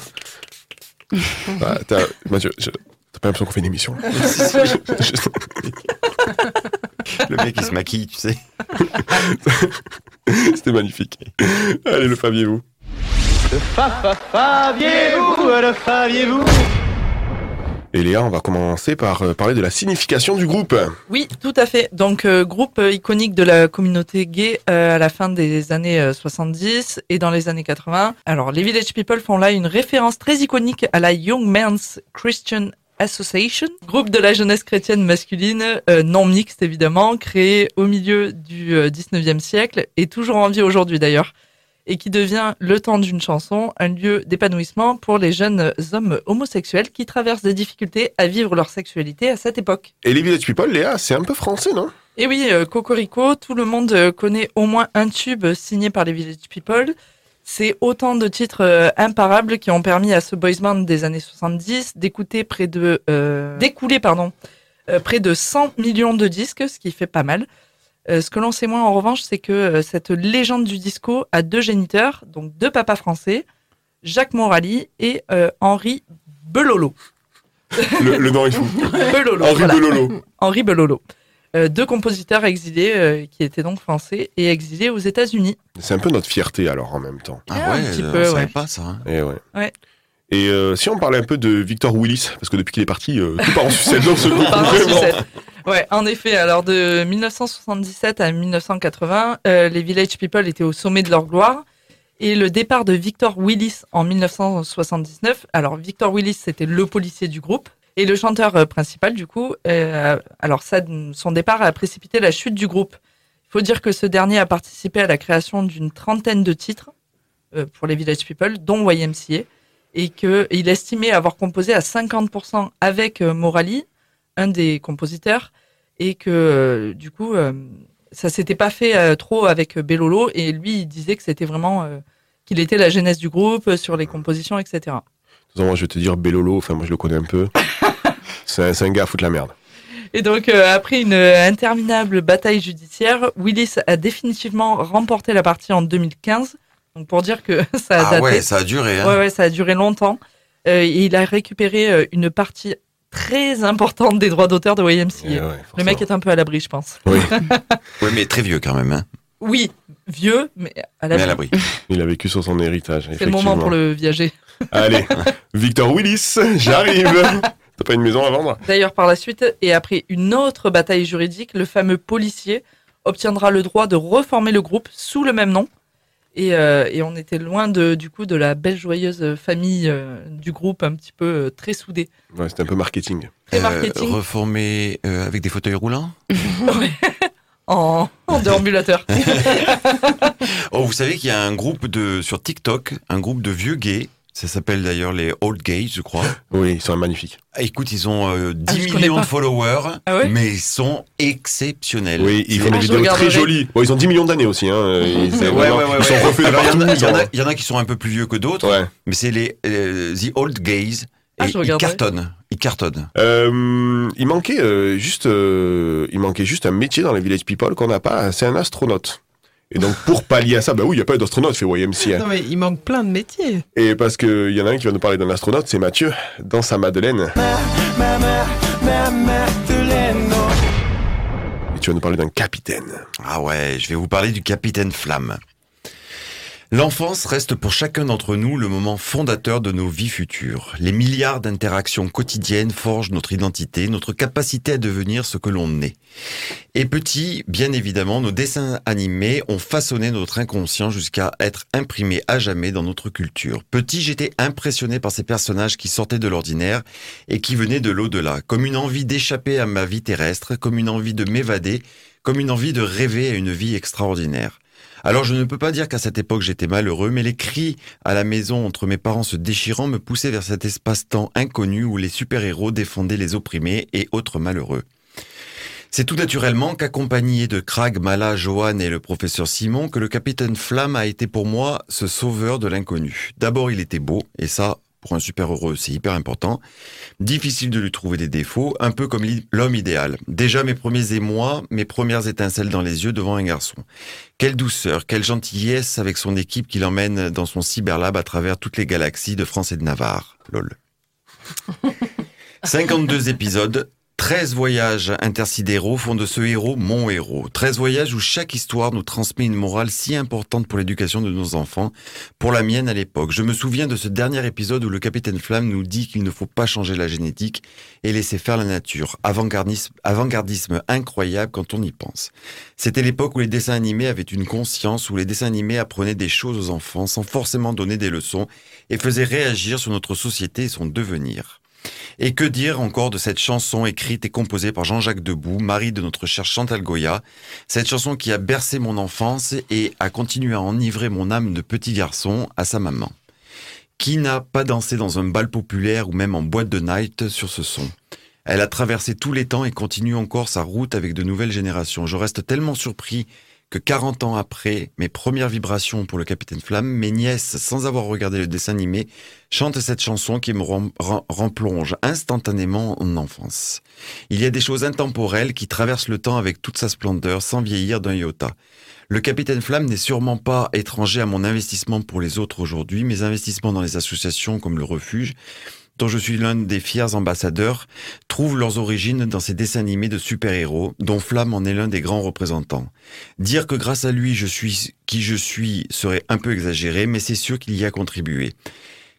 Bah, t'as, Mathieu, je- t'as pas l'impression qu'on fait une émission là Le mec, il se maquille, tu sais. C'était magnifique. Allez, le Fabiez-vous. Faviez-vous, le faviez-vous? Et Léa, on va commencer par euh, parler de la signification du groupe. Oui, tout à fait. Donc, euh, groupe euh, iconique de la communauté gay euh, à la fin des années euh, 70 et dans les années 80. Alors, les Village People font là une référence très iconique à la Young Men's Christian Association, groupe de la jeunesse chrétienne masculine, euh, non mixte évidemment, créé au milieu du euh, 19e siècle et toujours en vie aujourd'hui d'ailleurs, et qui devient, le temps d'une chanson, un lieu d'épanouissement pour les jeunes hommes homosexuels qui traversent des difficultés à vivre leur sexualité à cette époque. Et les Village People, Léa, c'est un peu français, non? Et oui, euh, Cocorico, tout le monde euh, connaît au moins un tube signé par les Village People. C'est autant de titres euh, imparables qui ont permis à ce boys band des années 70 d'écouter près de euh, d'écouler pardon euh, près de 100 millions de disques, ce qui fait pas mal. Euh, ce que l'on sait moins en revanche, c'est que euh, cette légende du disco a deux géniteurs, donc deux papas français, Jacques Morali et euh, Henri Belolo. le, le nom est fou. Belolo. Henri voilà. Belolo. Henri Belolo. Euh, deux compositeurs exilés euh, qui étaient donc français et exilés aux États-Unis. C'est un peu notre fierté alors en même temps. Ah un petit peu, on savait ouais. pas ça. hein. Et ouais. Ouais. Et euh, si on parlait un peu de Victor Willis, parce que depuis qu'il est parti, euh, tout part en sucette dans ce groupe. Ouais, en effet. Alors de 1977 à 1980, euh, les Village People étaient au sommet de leur gloire. Et le départ de Victor Willis en 1979. Alors Victor Willis, c'était le policier du groupe. Et le chanteur euh, principal, du coup, euh, alors son départ a précipité la chute du groupe. Il faut dire que ce dernier a participé à la création d'une trentaine de titres pour les Village People, dont YMCA, et qu'il estimait avoir composé à 50% avec Morali, un des compositeurs, et que euh, du coup, euh, ça s'était pas fait euh, trop avec Bellolo, et lui, il disait que c'était vraiment euh, qu'il était la jeunesse du groupe sur les compositions, etc. De toute façon, moi, je vais te dire Bellolo, enfin moi je le connais un peu. c'est un, gars à foutre la merde. Et donc, euh, après une interminable bataille judiciaire, Willis a définitivement remporté la partie en 2015. Donc, pour dire que ça a Ah daté. ouais, ça a duré. Hein. Ouais, ouais, ça a duré longtemps. Euh, et il a récupéré une partie très importante des droits d'auteur de YMCA. Eh ouais, Le mec est un peu à l'abri, je pense. Oui, mais très vieux quand même. Hein. Oui, vieux, mais à Mais l'abri. à l'abri. il a vécu sur son héritage. C'est le moment pour le viager. Allez, Victor Willis, j'arrive. T'as pas une maison à vendre? D'ailleurs, par la suite, et après une autre bataille juridique, le fameux policier obtiendra le droit de reformer le groupe sous le même nom. Et, euh, et on était loin de, du coup de la belle joyeuse famille euh, du groupe, un petit peu euh, très soudée. Ouais, c'était un peu marketing. Très marketing. reformé euh, avec des fauteuils roulants en, en déambulateur. Oh, vous savez qu'il y a un groupe de sur TikTok, un groupe de vieux gays. Ça s'appelle d'ailleurs les Old Gays, je crois. Oui, ils sont magnifiques. Écoute, ils ont euh, 10 Ah, millions de followers, Ah ouais mais ils sont exceptionnels. Oui, ils font Ah, des vidéos très jolies. Bon, ils ont 10 millions d'années aussi. Hein. Ils, c'est Ouais, vraiment- ouais, ouais, ils sont ouais. refaits de il y en partout. a- il y, en qui sont un peu plus vieux que d'autres, Ouais. mais c'est les euh, The Old Gays. Ah, Et je ils cartonnent. Ils cartonnent. Euh, il manquait euh, juste, euh, il manquait juste un métier dans les Village People qu'on n'a pas. C'est un astronaute. Et donc pour pallier à ça, bah oui, il y a pas d'astronaute, fait YMCA. hein. Non, mais il manque plein de métiers. Et parce que il y en a un qui va nous parler d'un astronaute, c'est Mathieu dans sa Madeleine. Et tu vas nous parler d'un capitaine. Ah ouais, je vais vous parler du capitaine Flamme. L'enfance reste pour chacun d'entre nous le moment fondateur de nos vies futures. Les milliards d'interactions quotidiennes forgent notre identité, notre capacité à devenir ce que l'on est. Et petit, bien évidemment, nos dessins animés ont façonné notre inconscient jusqu'à être imprimés à jamais dans notre culture. Petit, j'étais impressionné par ces personnages qui sortaient de l'ordinaire et qui venaient de l'au-delà, comme une envie d'échapper à ma vie terrestre, comme une envie de m'évader, comme une envie de rêver à une vie extraordinaire. Alors je ne peux pas dire qu'à cette époque j'étais malheureux, mais les cris à la maison entre mes parents se déchirant me poussaient vers cet espace-temps inconnu où les super-héros défendaient les opprimés et autres malheureux. C'est tout naturellement qu'accompagné de Krag, Mala, Johan et le professeur Simon que le capitaine Flamme a été pour moi ce sauveur de l'inconnu. D'abord il était beau, et ça, pour un super-heureux, c'est hyper important. Difficile de lui trouver des défauts, un peu comme l'homme idéal. Déjà mes premiers émois, mes premières étincelles dans les yeux devant un garçon. Quelle douceur, quelle gentillesse avec son équipe qui l'emmène dans son cyberlab à travers toutes les galaxies de France et de Navarre. Lol. 52 épisodes, 13 voyages intersidéraux font de ce héros mon héros. 13 voyages où chaque histoire nous transmet une morale si importante pour l'éducation de nos enfants, pour la mienne à l'époque. Je me souviens de ce dernier épisode où le capitaine Flamme nous dit qu'il ne faut pas changer la génétique et laisser faire la nature. Avant-gardisme, avant-gardisme incroyable quand on y pense. C'était l'époque où les dessins animés avaient une conscience, où les dessins animés apprenaient des choses aux enfants sans forcément donner des leçons et faisaient réagir sur notre société et son devenir. Et que dire encore de cette chanson écrite et composée par Jean-Jacques Debout, mari de notre cher Chantal Goya, cette chanson qui a bercé mon enfance et a continué à enivrer mon âme de petit garçon à sa maman. Qui n'a pas dansé dans un bal populaire ou même en boîte de night sur ce son? Elle a traversé tous les temps et continue encore sa route avec de nouvelles générations. Je reste tellement surpris que 40 ans après mes premières vibrations pour le Capitaine Flamme, mes nièces, sans avoir regardé le dessin animé, chantent cette chanson qui me rem- rem- remplonge instantanément en enfance. Il y a des choses intemporelles qui traversent le temps avec toute sa splendeur sans vieillir d'un iota. Le Capitaine Flamme n'est sûrement pas étranger à mon investissement pour les autres aujourd'hui, mes investissements dans les associations comme le Refuge, dont je suis l'un des fiers ambassadeurs, trouvent leurs origines dans ces dessins animés de super-héros, dont Flamme en est l'un des grands représentants. Dire que grâce à lui je suis qui je suis serait un peu exagéré, mais c'est sûr qu'il y a contribué.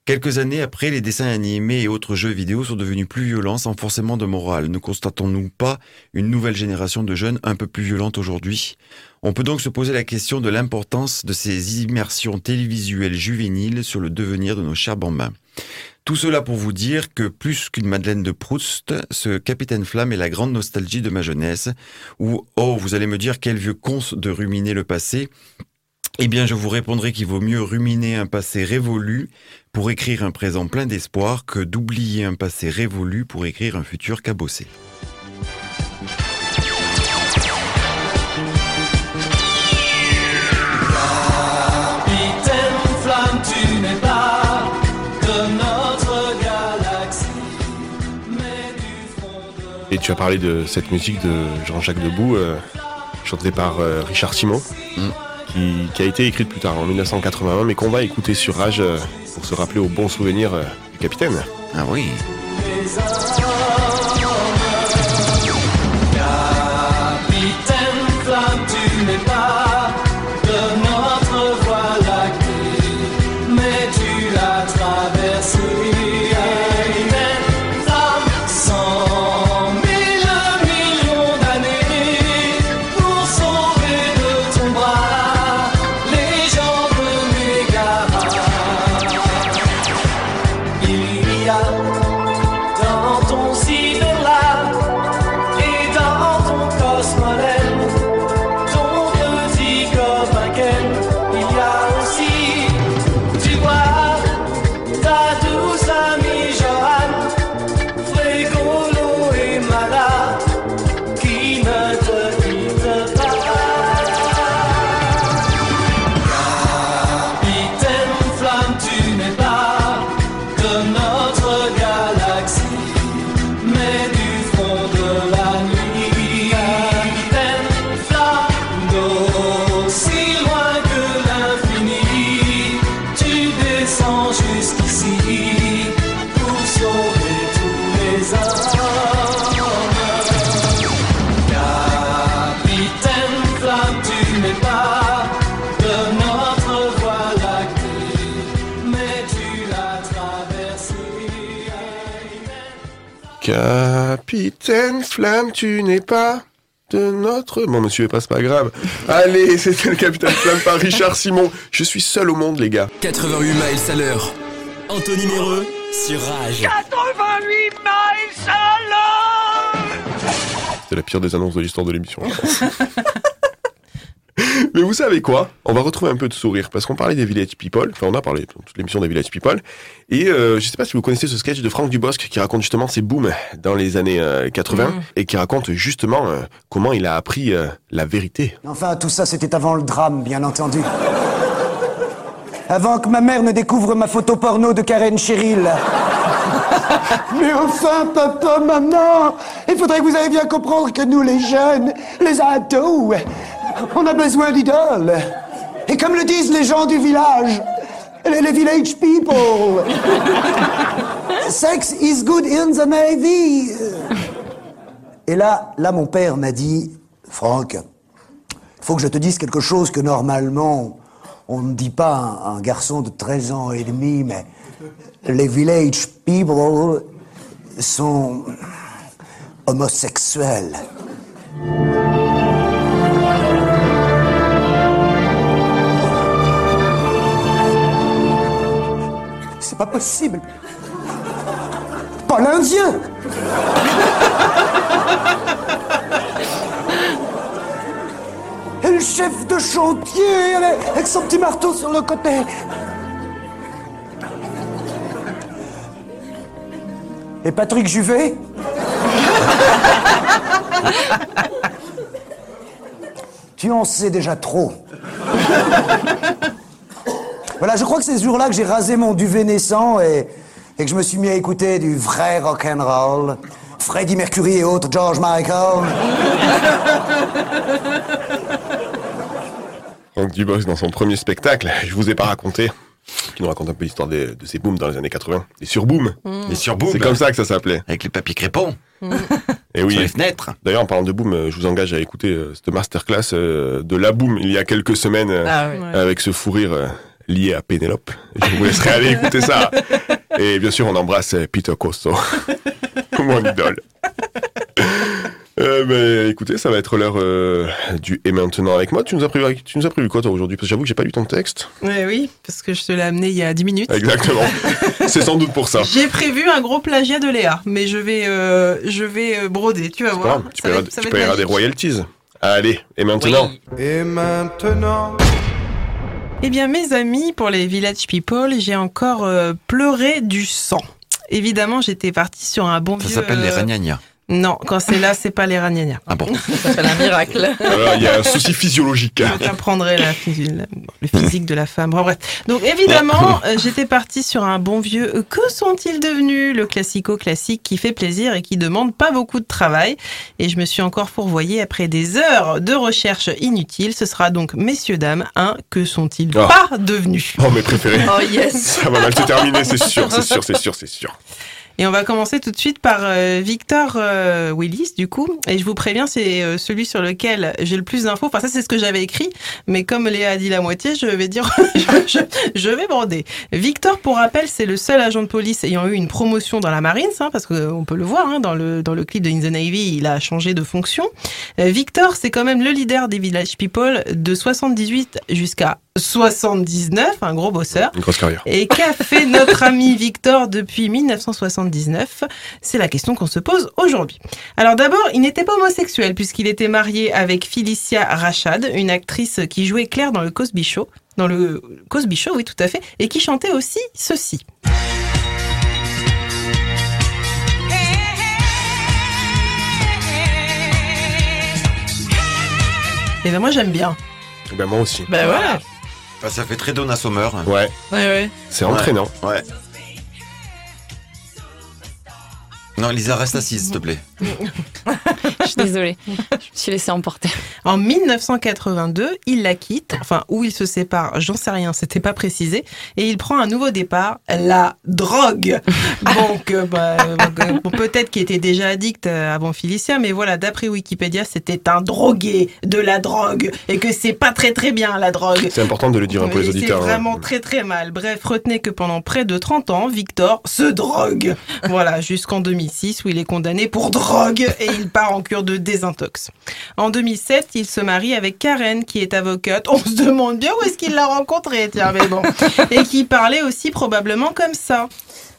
Quelques années après, les dessins animés et autres jeux vidéo sont devenus plus violents sans forcément de morale. Ne constatons-nous pas une nouvelle génération de jeunes un peu plus violente aujourd'hui? On peut donc se poser la question de l'importance de ces immersions télévisuelles juvéniles sur le devenir de nos chers bambins. Tout cela pour vous dire que plus qu'une Madeleine de Proust, ce Capitaine Flamme est la grande nostalgie de ma jeunesse, où, oh, vous allez me dire quel vieux con de ruminer le passé. Eh bien, je vous répondrai qu'il vaut mieux ruminer un passé révolu pour écrire un présent plein d'espoir que d'oublier un passé révolu pour écrire un futur cabossé. Et tu as parlé de cette musique de Jean-Jacques Debout, euh, chantée par euh, Richard Simon, qui, qui a été écrite plus tard en 1981, mais qu'on va écouter sur Rage euh, pour se rappeler au bon souvenir du capitaine. Ah oui. Flamme, tu n'es pas de notre... Bon, monsieur, pas, c'est pas grave. Allez, c'était le Capitaine Flamme par Richard Simon. Je suis seul au monde, les gars. 88 miles à l'heure. Anthony Méreux sur Rage. 88 miles à l'heure C'est la pire des annonces de l'histoire de l'émission. Mais vous savez quoi? On va retrouver un peu de sourire parce qu'on parlait des Village People. Enfin, on a parlé dans toute l'émission des Village People. Et euh, je sais pas si vous connaissez ce sketch de Franck Dubosc qui raconte justement ses booms dans les années euh, 80 Mm. et qui raconte justement euh, comment il a appris euh, la vérité. Enfin, tout ça, c'était avant le drame, bien entendu. Avant que ma mère ne découvre ma photo porno de Karen Cheryl. Mais enfin, papa, maman, il faudrait que vous ayez bien comprendre que nous, les jeunes, les ados, on a besoin d'idoles. Et comme le disent les gens du village, les, village people, sex is good in the navy. Et là, là, mon père m'a dit, Franck, faut que je te dise quelque chose que normalement, on ne dit pas à un, un garçon de 13 ans et demi, mais les village people sont homosexuels. C'est pas possible. Pas l'Indien. Et le chef de chantier, avec, son petit marteau sur le côté. Et Patrick Juvet Tu en sais déjà trop. Voilà, je crois que c'est ce jour-là que j'ai rasé mon duvet naissant et, et que je me suis mis à écouter du vrai rock'n'roll. Freddie Mercury et autres, George Michael. Franck Dubosc dans son premier spectacle, je vous ai pas raconté, qui nous raconte un peu l'histoire de ses booms dans les années 80. Les surbooms. Les surbooms. C'est comme ça que ça s'appelait. Avec les papiers crépons. Et oui. Sur les fenêtres. D'ailleurs, en parlant de boom, euh, je vous engage à écouter euh, cette masterclass euh, de la boom il y a quelques semaines euh, Ah oui. avec ce fou rire lié à Pénélope. Je vous laisserai aller écouter ça. Et bien sûr, on embrasse Peter Costo, mon idole. Euh, ben, écoutez, ça va être l'heure euh, du et maintenant avec moi. Tu nous as prévu, tu nous as prévu quoi toi aujourd'hui? Parce que j'avoue que j'ai pas lu ton texte. Ouais, oui, parce que je te l'ai amené il y a 10 minutes. Exactement. C'est sans doute pour ça. J'ai prévu un gros plagiat de Léa, mais je vais, euh, je vais euh, broder, tu vas pas voir. grave, tu Ça va paieras, ça tu des royalties. Allez, et maintenant? Et maintenant? Eh bien, mes amis, pour les Village People, j'ai encore euh, pleuré du sang. Évidemment, j'étais partie sur un bon Ça vieux... s'appelle les ragnagnas. Non, quand c'est là, c'est pas les ragnagnas. Ah bon Ça s'appelle un miracle. Alors, il y a un souci physiologique. Je t'apprendrai la, le physique de la femme. Bon, bref. Donc évidemment, euh, j'étais partie sur un bon vieux euh, Que sont-ils devenus? Le classico classique qui fait plaisir et qui demande pas beaucoup de travail. Et je me suis encore fourvoyée après des heures de recherche inutiles. Ce sera donc, messieurs, dames, un Que sont-ils Oh. pas devenus? Oh, mes préférés. Oh yes. Ça va mal se terminer, c'est sûr, c'est sûr, c'est sûr, c'est sûr. Et on va commencer tout de suite par euh, Victor euh, Willis, du coup. Et je vous préviens, c'est euh, celui sur lequel j'ai le plus d'infos. Enfin, ça, c'est ce que j'avais écrit. Mais comme Léa a dit la moitié, je vais dire, je, je- vais broder. Victor, pour rappel, c'est le seul agent de police ayant eu une promotion dans la Marines, hein, parce qu'on peut le voir hein, dans, le, dans le clip de In the Navy, il a changé de fonction. Victor, c'est quand même le leader des Village People de 78 jusqu'à 79, un gros bosseur. Une grosse carrière. Et qu'a fait notre ami Victor depuis 1979 C'est la question qu'on se pose aujourd'hui. Alors d'abord, il n'était pas homosexuel puisqu'il était marié avec Felicia Rachad, une actrice qui jouait Claire dans le Cosby Show. Dans le Cosby Show, oui, tout à fait, et qui chantait aussi ceci. Et ben moi j'aime bien. Ben moi aussi. Ben voilà. Ah, ça fait très Donna Summer. Ouais, Ouais, ouais. c'est entraînant. Ouais. Non, Lisa, reste assise, s'il te plaît. Je suis désolée. Je me suis laissée emporter. En 1982, il la quitte, enfin, où il se sépare, j'en sais rien, c'était pas précisé, et il prend un nouveau départ, la drogue. Donc, euh, bah, euh, bon, peut-être qu'il était déjà addict euh, avant Felicia, mais voilà, d'après Wikipédia, c'était un drogué de la drogue, et que c'est pas très très bien la drogue. C'est important de le dire un peu Oui, les C'est auditeurs. hein. vraiment très très mal. Bref, retenez que pendant près de 30 ans, Victor se drogue. Voilà, jusqu'en 2000. 2006 où il est condamné pour drogue et il part en cure de désintox. En 2007, il se marie avec Karen qui est avocate. On se demande bien où est-ce qu'il l'a rencontrée, tiens, mais bon. Et qui parlait aussi probablement comme ça.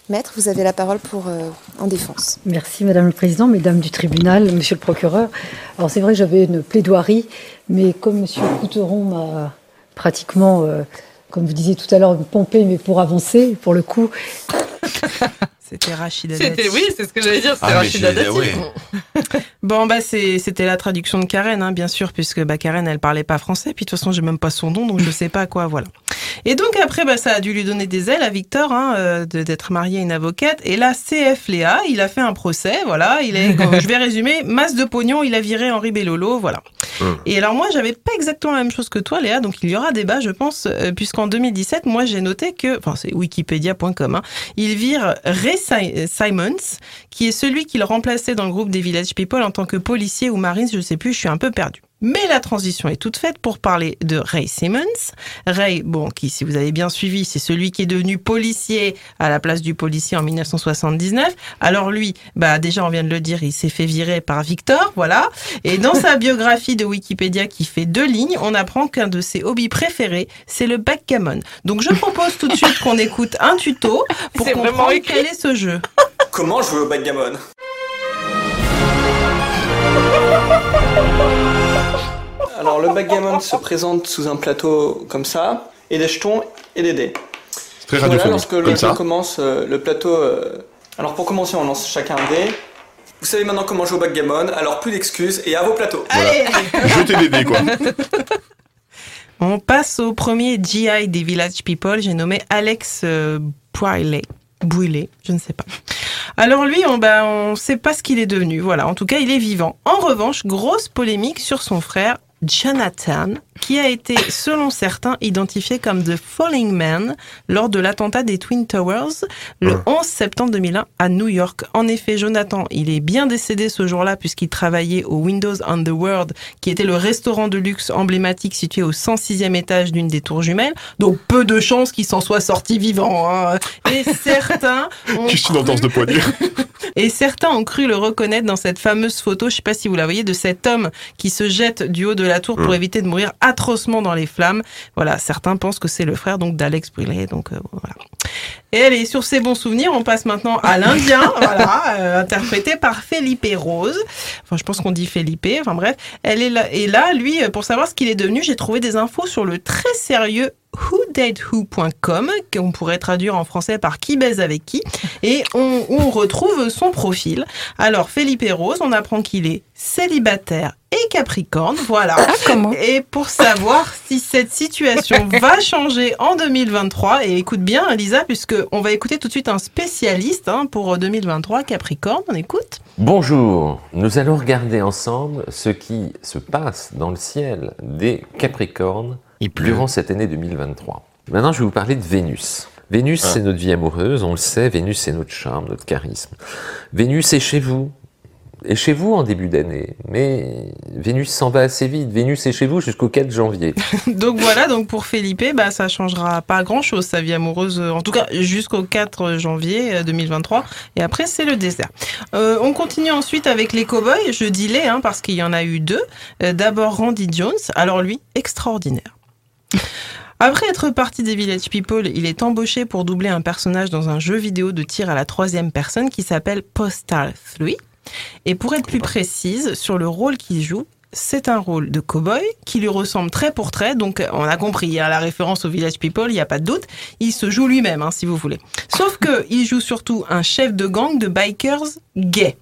Maître, vous avez la parole pour euh, en défense. Merci Madame le Président, Mesdames du tribunal, Monsieur le procureur. Alors c'est vrai que j'avais une plaidoirie, mais comme Monsieur Couteron m'a pratiquement, euh, comme vous disiez tout à l'heure, pompé, mais pour avancer, pour le coup. C'était Rachida C'était- Dati. oui, c'est ce que j'allais dire, c'était Ah, Rachida Dati. Bon, bah, c'était la traduction de Karen, hein, bien sûr, puisque bah, Karen, elle parlait pas français, puis de toute façon, j'ai même pas son nom, donc je sais pas quoi, voilà. Et donc, après, bah, ça a dû lui donner des ailes à Victor, hein, euh, d'être marié à une avocate. Et là, CF Léa, il a fait un procès, voilà. Il est, je vais résumer, masse de pognon, il a viré Henri Bellolo, voilà. Et alors, moi, j'avais pas exactement la même chose que toi, Léa, donc il y aura débat, je pense, euh, puisqu'en 2017, moi, j'ai noté que, enfin, c'est wikipedia.com, hein, il vire Ray Si- Simons, qui est celui qu'il remplaçait dans le groupe des Village People en tant que policier ou marine, je sais plus, je suis un peu perdu. Mais la transition est toute faite pour parler de Ray Simmons. Ray, bon, qui, si vous avez bien suivi, c'est celui qui est devenu policier à la place du policier en 1979. Alors lui, bah, déjà, on vient de le dire, il s'est fait virer par Victor, voilà. Et dans sa biographie de Wikipédia qui fait deux lignes, on apprend qu'un de ses hobbies préférés, c'est le backgammon. Donc je propose tout de suite qu'on écoute un tuto pour comprendre quel est ce jeu. Comment jouer au backgammon? Alors le backgammon se présente sous un plateau comme ça, et des jetons et des dés. C'est très Voilà, lorsque le jeu ça. commence, euh, le plateau... euh, Alors pour commencer, on lance chacun un dé. Vous savez maintenant comment jouer au backgammon, alors plus d'excuses et à vos plateaux. Jetez des dés, quoi. On passe au premier GI des Village People. J'ai nommé Alex euh, je ne sais pas. Alors lui, on ben, on sait pas ce qu'il est devenu. Voilà, en tout cas, il est vivant. En revanche, grosse polémique sur son frère Jonathan, qui a été, selon certains, identifié comme The Falling Man lors de l'attentat des Twin Towers le 11 septembre 2001 à New York. En effet, Jonathan, il est bien décédé ce jour-là puisqu'il travaillait au Windows on the World, qui était le restaurant de luxe emblématique situé au 106e étage d'une des tours jumelles. Donc peu de chances qu'il s'en soit sorti vivant. hein. Et certains ont une entorse de poignée. et certains ont cru le reconnaître dans cette fameuse photo, je sais pas si vous la voyez, de cet homme qui se jette du haut de la tour pour Mm. éviter de mourir atrocement dans les flammes. Voilà, certains pensent que c'est le frère donc d'Alex Brillet, donc euh, voilà. Et allez, sur ces bons souvenirs, on passe maintenant à l'Indien, voilà, euh, interprété par Felipe Rose. Enfin, je pense qu'on dit Felipe, enfin bref. Elle est là, et là, lui, pour savoir ce qu'il est devenu, j'ai trouvé des infos sur le très sérieux whodatewho.com, qu'on pourrait traduire en français par qui baise avec qui, et on, retrouve son profil. Alors, Felipe Rose, on apprend qu'il est célibataire et capricorne, voilà. Et pour savoir si cette situation va changer en 2023, et écoute bien, Lisa, puisque on va écouter tout de suite un spécialiste hein, pour 2023, Capricorne, on écoute. Bonjour, nous allons regarder ensemble ce qui se passe dans le ciel des Capricornes durant cette année 2023. Maintenant, je vais vous parler de Vénus. Vénus, Ah. c'est notre vie amoureuse, on le sait, Vénus, c'est notre charme, notre charisme. Vénus est chez vous, est chez vous en début d'année, mais Vénus s'en va assez vite. Vénus est chez vous jusqu'au 4 janvier. Donc voilà, donc pour Felipe, bah, ça changera pas grand-chose sa vie amoureuse, euh, en tout cas jusqu'au 4 janvier euh, 2023, et après c'est le désert. Euh, on continue ensuite avec les cowboys, je dis les, hein, parce qu'il y en a eu deux. Euh, D'abord Randy Jones, alors lui, extraordinaire. Après être parti des Village People, il est embauché pour doubler un personnage dans un jeu vidéo de tir à la troisième personne qui s'appelle Postal 3. Et pour être plus précise sur le rôle qu'il joue, c'est un rôle de cowboy qui lui ressemble trait pour trait. Donc, on a compris, a la référence au Village People, il n'y a pas de doute. Il se joue lui-même, hein, si vous voulez. Sauf que il joue surtout un chef de gang de bikers gay.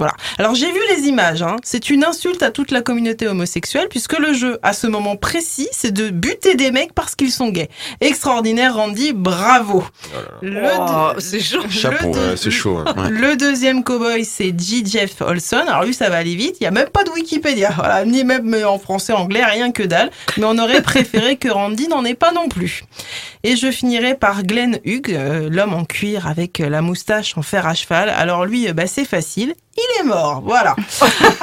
Voilà. Alors j'ai vu les images. Hein. C'est une insulte à toute la communauté homosexuelle puisque le jeu, à ce moment précis, c'est de buter des mecs parce qu'ils sont gays. Extraordinaire, Randy. Bravo. Le Oh, deux- c'est chaud. Chapeau, le deux- ouais, c'est chaud. hein. le deuxième cowboy, c'est G. Jeff Olson. Alors lui, ça va aller vite. Il n'y a même pas de Wikipédia. Voilà, ni même en français, anglais, rien que dalle. Mais on aurait préféré que Randy n'en ait pas non plus. Et je finirai par Glenn Hugh, euh, l'homme en cuir avec la moustache en fer à cheval. Alors lui, euh, bah, c'est facile. Il est mort, voilà.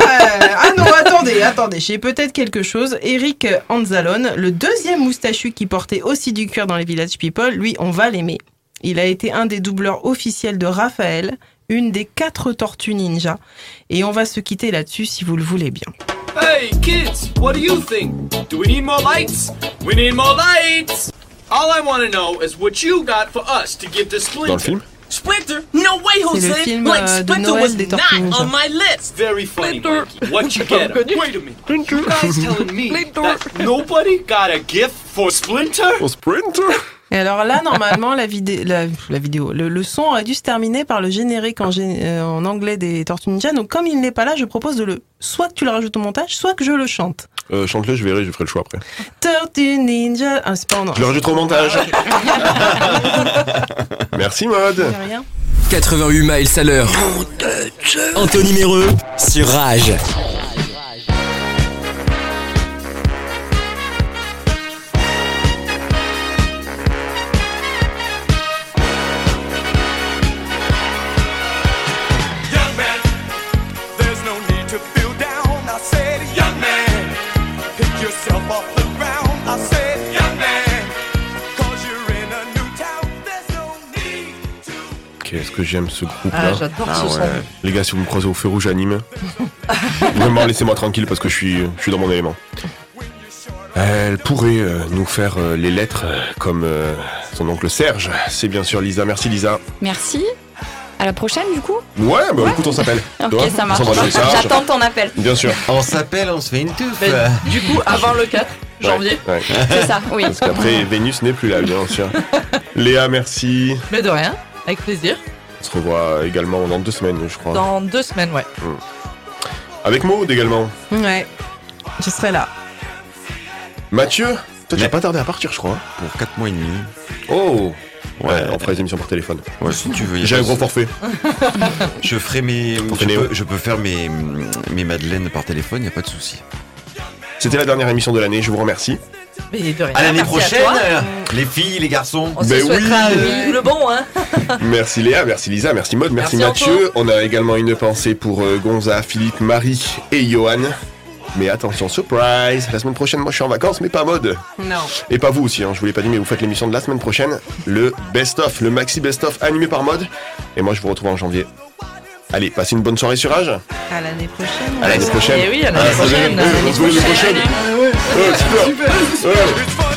Euh, ah non, attendez, attendez, j'ai peut-être quelque chose. Eric Anzalone, le deuxième moustachu qui portait aussi du cuir dans les Village People, lui, on va l'aimer. Il a été un des doubleurs officiels de Raphaël, une des quatre tortues ninja. Et on va se quitter là-dessus si vous le voulez bien. Hey, kids, what do you think? Do we need more lights? We need more lights! All I want to know is what you got for us to give to Splinter. Dans le film? Splinter? No way, le Jose! film, like, euh, de Splinter Noël was not on my list! Very funny, Mikey. What you get? Wait a minute. You guys telling me that nobody got a gift for Splinter? For Splinter? Et alors là, normalement, la, vidé- la, la vidéo, le, le son aurait dû se terminer par le générique en, gé- euh, en anglais des Tortues Ninja. Donc comme il n'est pas là, je propose de le soit que tu le rajoutes au montage, soit que je le chante. Euh, Chante-le, je verrai, je ferai le choix après. Tortue Ninja. Ah, c'est pas en Je le rajoute au montage. Merci, Mode. rien. 88 miles à l'heure. Anthony Méreux sur Rage. Que j'aime ce groupe-là. Ah, j'adore ce son. Les gars, si vous me croisez au feu rouge anime, vraiment laissez-moi tranquille parce que je suis, je suis dans mon élément. Elle pourrait euh, nous faire euh, les lettres euh, comme euh, son oncle Serge. C'est bien sûr Lisa. Merci Lisa. Merci. À la prochaine, du coup Ouais, bah écoute, on s'appelle. Ok, ça marche. J'attends ton appel. Bien sûr. On s'appelle, on se fait une touffe. Ben, du coup, avant le 4 janvier. Ouais. C'est ça, oui. Parce qu'après, Vénus n'est plus là, bien sûr. Léa, merci. Mais de rien, avec plaisir. On se revoit également dans deux semaines, je crois. Dans deux semaines, ouais. Avec Maud également. Ouais, je serai là. Mathieu, toi, tu vas pas tarder à partir, je crois. Pour 4 mois et demi. Oh Ouais, on fera les émissions par téléphone. Ouais, si tu veux. J'ai un gros forfait. Je ferai mes. Je peux, je peux faire mes, mes madeleines par téléphone, y a pas de souci. C'était la dernière émission de l'année, je vous remercie. Mais de rien. À l'année merci prochaine, toi. les filles, les garçons. On se Ben souhaitera oui. euh, tout le bon, hein. Merci Léa, merci Lisa, merci Maud, merci, Merci Mathieu. On a également une pensée pour euh, Gonza, Philippe, Marie et Johan. Mais attention, surprise La semaine prochaine, moi je suis en vacances, mais pas Maud. Non. Et pas vous aussi, hein, je vous l'ai pas dit, mais vous faites l'émission de la semaine prochaine, le best-of, le maxi best-of animé par Maud. Et moi je vous retrouve en janvier. Allez, passez une bonne soirée sur Rage. À l'année prochaine. À l'année prochaine. Eh oui, à l'année Ah, prochaine. se prochaine. Prochaine. Ouais, super. Ouais.